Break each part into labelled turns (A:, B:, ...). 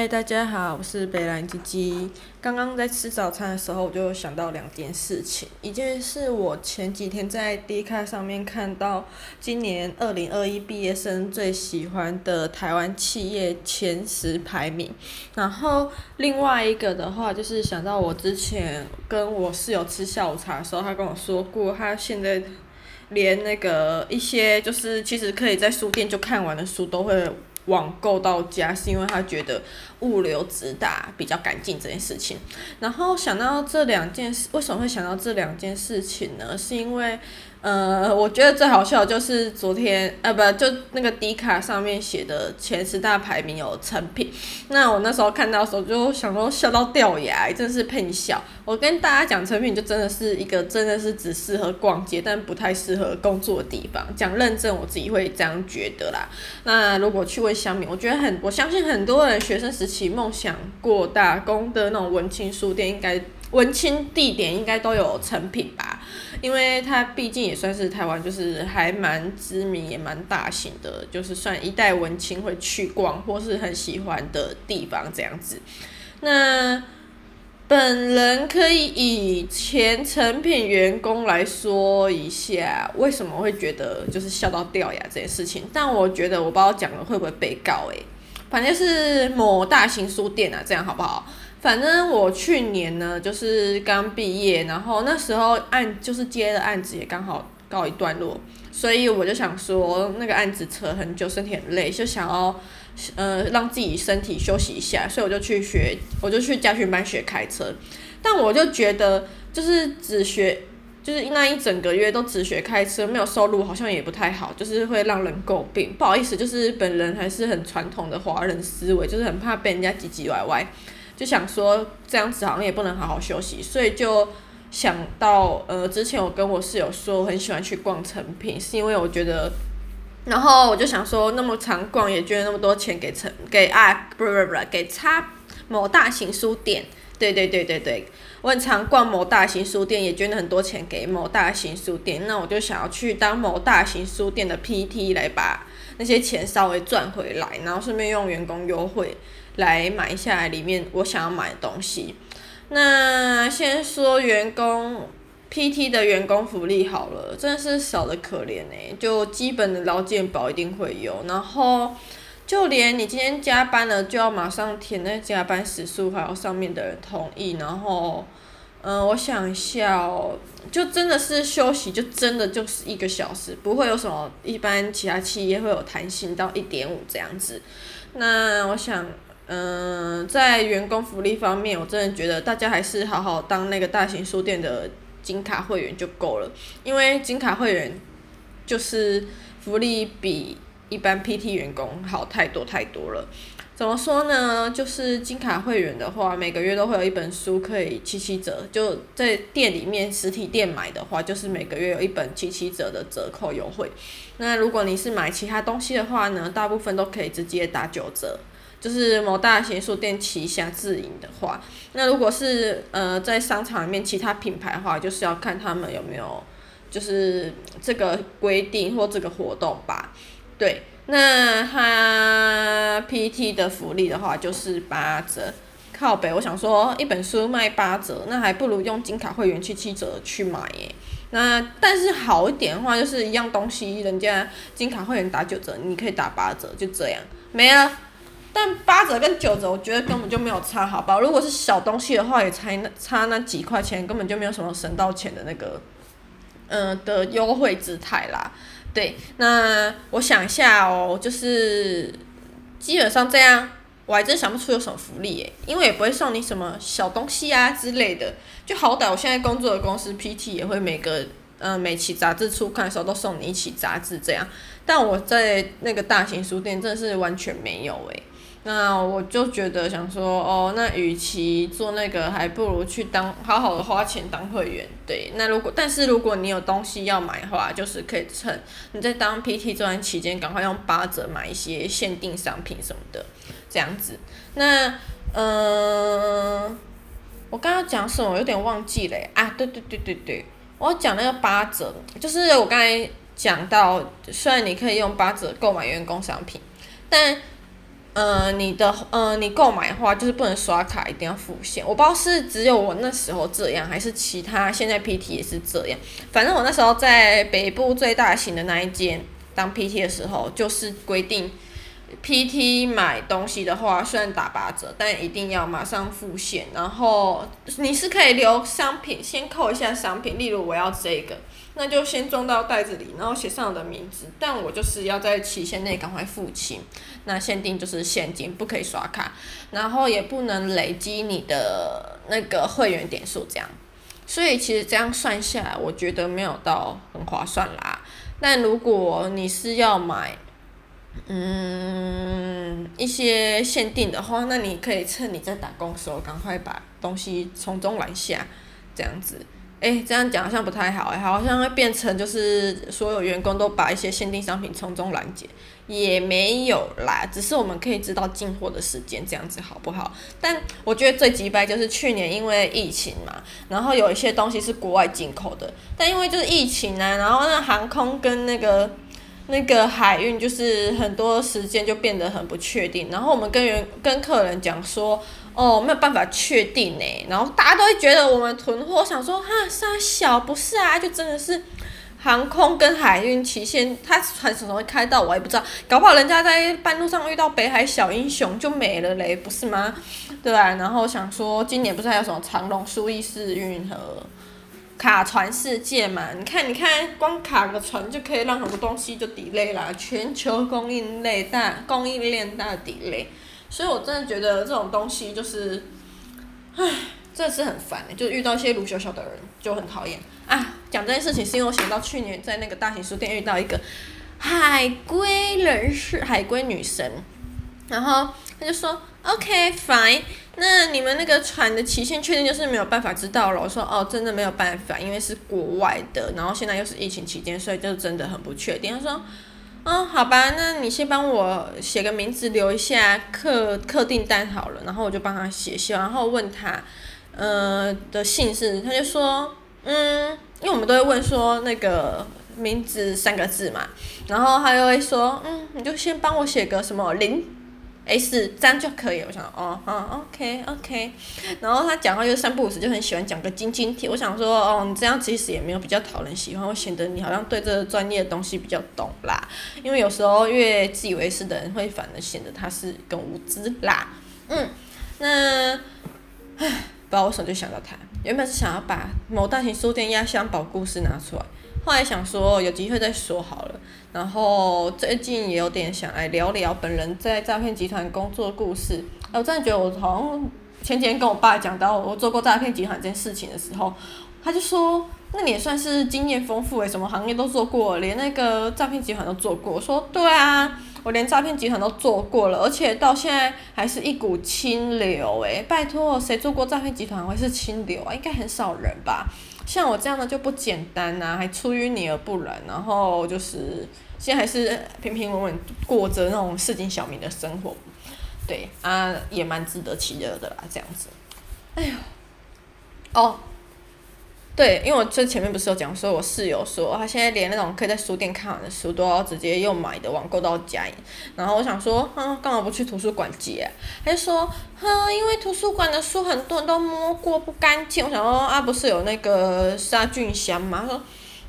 A: 嗨，大家好，我是北兰鸡鸡。刚刚在吃早餐的时候，我就想到两件事情。一件事，我前几天在 Dcard 上面看到今年二零二一毕业生最喜欢的台湾企业前十排名。然后另外一个的话，就是想到我之前跟我室友吃下午茶的时候，他跟我说过，他现在连那个一些就是其实可以在书店就看完的书都会。网购到家是因为他觉得物流直达比较干净这件事情，然后想到这两件事，为什么会想到这两件事情呢？是因为。呃，我觉得最好笑就是昨天，呃，不，就那个 Dcard 上面写的前十大排名有诚品，那我那时候看到时候就想说笑到掉牙，真是喷笑。我跟大家讲，诚品就真的是一个真的是只适合逛街，但不太适合工作的地方。讲认证，我自己会这样觉得啦。那如果去问香米，我觉得很，我相信很多人学生时期梦想过打工的那种文青书店，应该。文青地点应该都有成品吧，因为它毕竟也算是台湾，就是还蛮知名也蛮大型的，就是算一代文青会去逛或是很喜欢的地方这样子。那本人可以以前成品员工来说一下，为什么会觉得就是笑到掉牙这件事情？但我觉得我不知道讲了会不会被告诶、反正是某大型书店啊，这样好不好？反正我去年呢，就是刚毕业，然后那时候案就是接的案子也刚好告一段落，所以我就想说，那个案子扯很久，身体很累，就想要呃让自己身体休息一下，所以我就去学，我就去家训班学开车。但我就觉得，就是只学，就是那一整个月都只学开车，没有收入，好像也不太好，就是会让人诟病。不好意思，就是本人还是很传统的华人思维，就是很怕被人家唧唧歪歪。就想说这样子好像也不能好好休息，所以就想到呃，之前我跟我室友说我很喜欢去逛诚品，是因为我觉得，然后我就想说那么常逛也捐那么多钱给诚给啊不不不给差某大型书店，对对对对对，我很常逛某大型书店也捐了很多钱给某大型书店，那我就想要去当某大型书店的 PT 来把那些钱稍微赚回来，然后顺便用员工优惠。来买下来里面我想要买的东西。那先说员工 PT 的员工福利好了，真的是少得可怜哎，就基本的劳健保一定会有，然后就连你今天加班了，就要马上填那加班时数，还有上面的人同意。然后，嗯，我想一下哦，就真的是休息，就真的就是一个小时，不会有什么一般其他企业会有弹性到一点五这样子。那我想。嗯，在员工福利方面，我真的觉得大家还是好好当那个大型书店的金卡会员就够了，因为金卡会员就是福利比一般 PT 员工好太多太多了。怎么说呢？就是金卡会员的话，每个月都会有一本书可以七七折，就在店里面实体店买的话，就是每个月有一本七七折的折扣优惠。那如果你是买其他东西的话呢，大部分都可以直接打九折。就是某大型书店旗下自营的话，那如果是呃在商场里面其他品牌的话，就是要看他们有没有就是这个规定或这个活动吧。对，那他 PT 的福利的话就是八折，靠北。我想说一本书卖八折，那还不如用金卡会员七七折去买耶。那但是好一点的话，就是一样东西，人家金卡会员打九折，你可以打八折，就这样没了。但八折跟九折，我觉得根本就没有差，好吧？如果是小东西的话，也才那差那几块钱，根本就没有什么省到钱的那个，嗯、的优惠姿态啦。对，那我想一下哦，就是基本上这样，我还真想不出有什么福利耶，因为也不会送你什么小东西啊之类的。就好歹我现在工作的公司 PT 也会每个，嗯、每期杂志出刊的时候都送你一期杂志这样，但我在那个大型书店真的是完全没有诶。那我就觉得想说，哦，那与其做那个，还不如去当好好的花钱当会员。对，那如果但是如果你有东西要买的话，就是可以趁你在当 PT 这段期间，赶快用八折买一些限定商品什么的，这样子。那嗯、我刚刚讲什么？有点忘记了啊！对对对对对，我讲那个八折，就是我刚才讲到，虽然你可以用八折购买员工商品，但呃，你的呃，你购买的话就是不能刷卡，一定要付现。我不知道是只有我那时候这样，还是其他现在 PT 也是这样。反正我那时候在北部最大型的那一间当 PT 的时候，就是规定。PT 买东西的话，虽然打八折，但一定要马上付现。然后你是可以留商品，先扣一下商品，例如我要这个，那就先装到袋子里，然后写上我的名字。但我就是要在期限内赶快付清。那限定就是现金，不可以刷卡，然后也不能累积你的那个会员点数，这样。所以其实这样算下来，我觉得没有到很划算啦。但如果你是要买，嗯，一些限定的话，那你可以趁你在打工的时候，赶快把东西从中拦下，这样子。诶，这样讲好像不太好诶，好像会变成就是所有员工都把一些限定商品从中拦截，也没有啦，只是我们可以知道进货的时间，这样子好不好？但我觉得最急败就是去年因为疫情嘛，然后有一些东西是国外进口的，但因为就是疫情啊，然后那航空跟那个。那个海运就是很多时间就变得很不确定，然后我们跟员跟客人讲说，哦，没有办法确定呢，然后大家都会觉得我们囤货，想说哈，三小不是啊，就真的是航空跟海运期限，他船什么时候开到我也不知道，搞不好人家在半路上遇到北海小英雄就没了嘞，不是吗？对啊，然后想说今年不是还有什么长龙苏伊士运河？卡船世界嘛，你看，你看，光卡个船就可以让很多东西就 delay 啦，全球供应链大供应链大 delay，所以我真的觉得这种东西就是，唉，真的是很烦，就遇到一些鲁小小的人就很讨厌啊。讲这件事情是因为我想到去年在那个大型书店遇到一个海归人士，海归女神，然后他就说。OK fine，那你们那个船的期限确定就是没有办法知道了。我说哦，真的没有办法，因为是国外的，然后现在又是疫情期间，所以就真的很不确定。他说，嗯，好吧，那你先帮我写个名字，留一下客客订单好了，然后我就帮他写写，然后问他，呃的姓氏，他就说，嗯，因为我们都会问说那个名字三个字嘛，然后他又会说，嗯，你就先帮我写个什么林。S 这样就可以，我想哦，哦，OK OK，然后他讲话又三不五时，就很喜欢讲个晶晶体。我想说，哦，你这样其实也没有比较讨人喜欢，会显得你好像对这个专业的东西比较懂啦。因为有时候越自以为是的人，会反而显得他是更无知啦。嗯，那，唉，不知道为什么就想到他，原本是想要把某大型书店压箱宝故事拿出来。后来想说有机会再说好了，然后最近也有点想来聊聊本人在诈骗集团工作故事。我真的觉得我好像前几天跟我爸讲到我做过诈骗集团这件事情的时候，他就说：“那你也算是经验丰富诶，什么行业都做过，连那个诈骗集团都做过。”我说：“对啊，我连诈骗集团都做过了，而且到现在还是一股清流诶，拜托，谁做过诈骗集团会是清流啊？应该很少人吧。”像我这样的就不简单呐、啊，还出淤泥而不染，然后就是现在还是平平稳稳过着那种市井小民的生活，对啊，也蛮自得其乐的啦，这样子。哎呦，哦。对，因为我最前面不是有讲说，我室友说他现在连那种可以在书店看完的书都要直接用买的网购到家，然后我想说，嗯，干嘛不去图书馆借啊？他就说，哼，因为图书馆的书很多人都摸过不干净。我想说，啊，不是有那个杀菌箱吗？他说，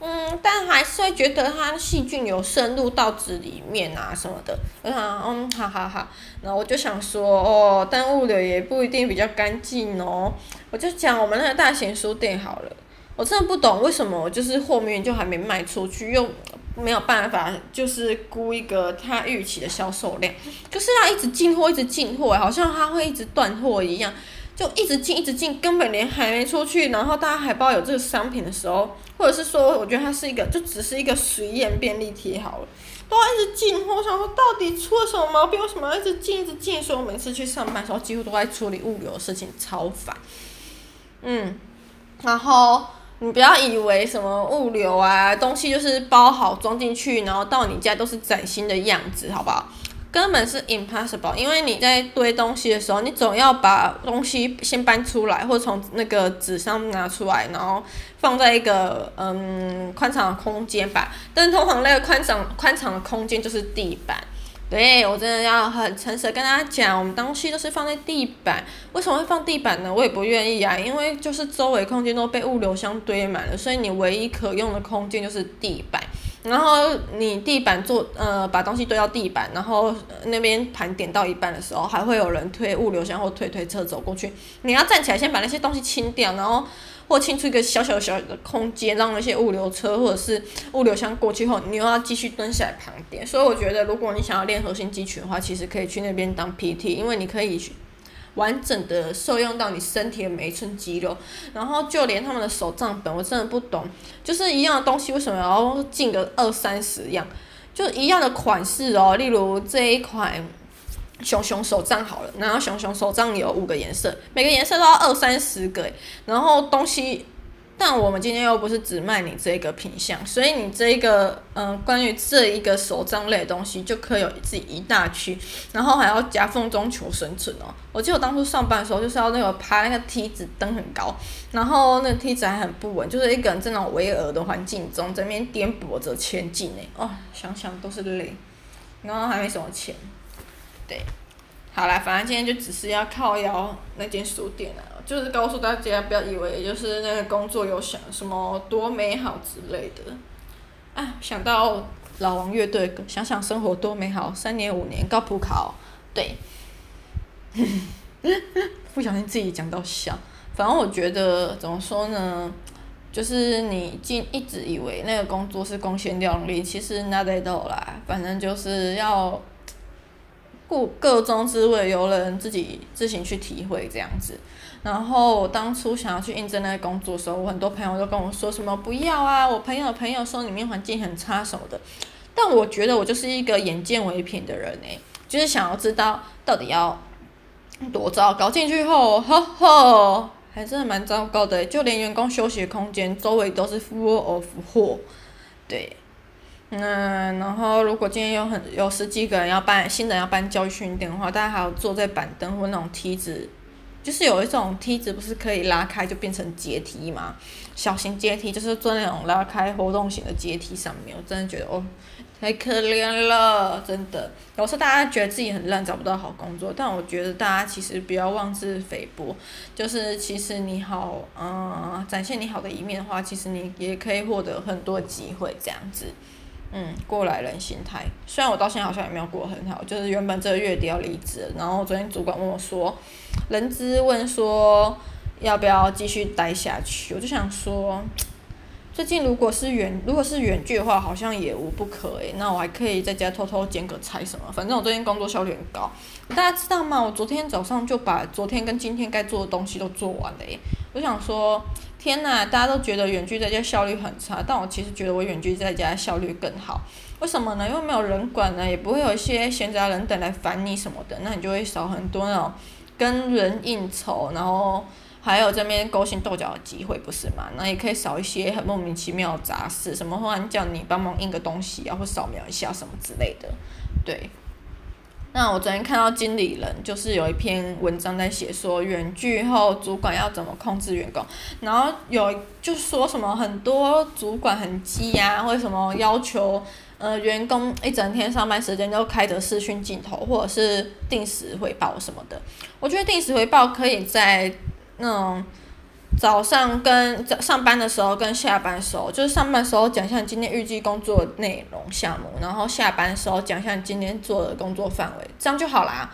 A: 嗯，但还是会觉得它细菌有渗入到纸里面啊什么的。我想，嗯，好好好。然后我就想说，哦，但物流也不一定比较干净哦。我就讲我们那个大型书店好了。我真的不懂为什么，就是货面就还没卖出去，又没有办法，就是估一个他预期的销售量，就是他一直进货，一直进货，好像他会一直断货一样，就一直进，一直进，根本连还没出去，然后大家还不知道有这个商品的时候，或者是说，我觉得它是一个，就只是一个实验便利贴好了，都要一直进货，我想说到底出了什么毛病？为什么要一直进，一直进？所以我每次去上班的时候，几乎都在处理物流的事情，超烦。嗯，然后。你不要以为什么物流啊，东西就是包好装进去，然后到你家都是崭新的样子，好不好？根本是 impossible，因为你在堆东西的时候，你总要把东西先搬出来，或从那个纸上拿出来，然后放在一个嗯宽敞的空间吧。但是通常那个宽敞宽敞的空间就是地板，对，我真的要很诚实跟大家讲，我们东西都是放在地板。为什么会放地板呢？我也不愿意啊，因为就是周围空间都被物流箱堆满了，所以你唯一可用的空间就是地板。然后你地板做呃把东西堆到地板，然后那边盘点到一半的时候，还会有人推物流箱或推推车走过去，你要站起来先把那些东西清掉，然后或清出一个小小小的空间，让那些物流车或者是物流箱过去后，你又要继续蹲下来盘点。所以我觉得，如果你想要练核心肌群的话，其实可以去那边当 PT，因为你可以。完整的受用到你身体的每一寸肌肉，然后就连他们的手账本，我真的不懂，就是一样的东西为什么要进个二三十样，就一样的款式哦，例如这一款熊熊手账好了，然后熊熊手账有五个颜色，每个颜色都要二三十个，然后东西。但我们今天又不是只卖你这个品相，所以你这个嗯、关于这一个手账类的东西，就可以有自己一大区，然后还要夹缝中求生存哦。我记得我当初上班的时候，就是要那个爬那个梯子，登很高，然后那个梯子还很不稳，就是一个人在那种巍峨的环境中，在那边颠簸着前进呢。哦，想想都是累，然后还没什么钱，对。好啦，反正今天就只是要靠腰那间书店啊，就是告诉大家不要以为就是那个工作有想什么多美好之类的。啊，想到老王乐队，想想生活多美好，三年五年高普考，对，不小心自己讲到笑。反正我觉得怎么说呢，就是你进一直以为那个工作是光鲜亮丽，其实 not at all 啦，反正就是要。故个中滋味，由人自己自行去体会这样子。然后我当初想要去应征那个工作的时候，我很多朋友都跟我说什么不要啊，我朋友朋友说里面环境很差什么的。但我觉得我就是一个眼见为凭的人哎，就是想要知道到底要多糟糕。进去后，呵呵，还真的蛮糟糕的，就连员工休息的空间周围都是 full of 货，对。嗯，然后如果今天有很有十几个人要办新人要办教育训练的话，大家还要坐在板凳或那种梯子，就是有一种梯子不是可以拉开就变成阶梯嘛？小型阶梯就是坐那种拉开活动型的阶梯上面，我真的觉得哦，太可怜了，真的。有时候大家觉得自己很烂，找不到好工作，但我觉得大家其实不要妄自菲薄，就是其实你好，嗯，展现你好的一面的话，其实你也可以获得很多机会这样子。嗯，过来人心态。虽然我到现在好像也没有过很好，就是原本这个月底要离职，然后昨天主管问我说，人资问说要不要继续待下去，我就想说，最近如果是远如果是远距的话，好像也无不可诶。那我还可以在家偷偷剪个彩什么，反正我最近工作效率很高。大家知道吗？我昨天早上就把昨天跟今天该做的东西都做完了诶。我想说。天呐，大家都觉得远距在家效率很差，但我其实觉得我远距在家效率更好。为什么呢？因为没有人管呢，也不会有一些闲杂人等来烦你什么的，那你就会少很多那种跟人应酬，然后还有这边勾心斗角的机会，不是吗？那也可以少一些很莫名其妙的杂事，什么忽然叫你帮忙印个东西啊，或扫描一下什么之类的，对。那我昨天看到经理人就是有一篇文章在写说远距后主管要怎么控制员工，然后有就说什么很多主管很鸡呀，或什么要求呃员工一整天上班时间都开着视讯镜头，或者是定时回报什么的。我觉得定时回报可以在那种。早上跟早上班的时候跟下班的时候，就是上班时候讲一下今天预计工作内容项目，然后下班的时候讲一下今天做的工作范围，这样就好啦。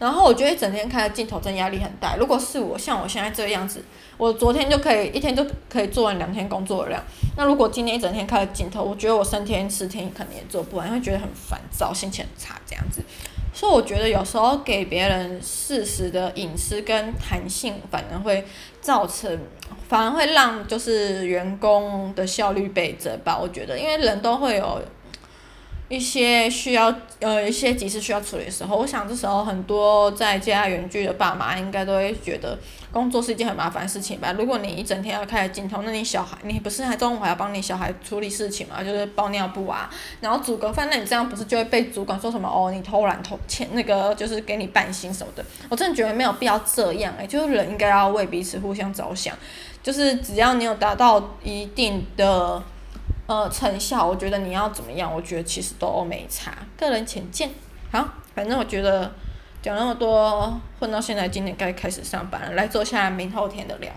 A: 然后我觉得一整天开着镜头真压力很大。如果是我像我现在这个样子，我昨天就可以一天就可以做完两天工作量。那如果今天一整天开着镜头，我觉得我三天四天可能也做不完，因为觉得很烦躁，心情很差这样子。所以我觉得有时候给别人适时的隐私跟弹性，反而会造成，反而会让就是员工的效率倍增吧。我觉得，因为人都会有。一些需要呃一些急事需要处理的时候，我想这时候很多在家远距的爸妈应该都会觉得工作是一件很麻烦的事情吧。如果你一整天要开着镜头，那你小孩你不是还中午还要帮你小孩处理事情嘛？就是包尿布啊，然后煮个饭，那你这样不是就会被主管说什么哦？你偷懒偷欠那个就是给你半薪什么的？我真的觉得没有必要这样诶、就是人应该要为彼此互相着想，就是只要你有达到一定的。呃，成效，我觉得你要怎么样？我觉得其实都没差，个人浅见。
B: 好，反正我觉得讲那么多，混到现在，今年该开始上班了。来做下明后天的量。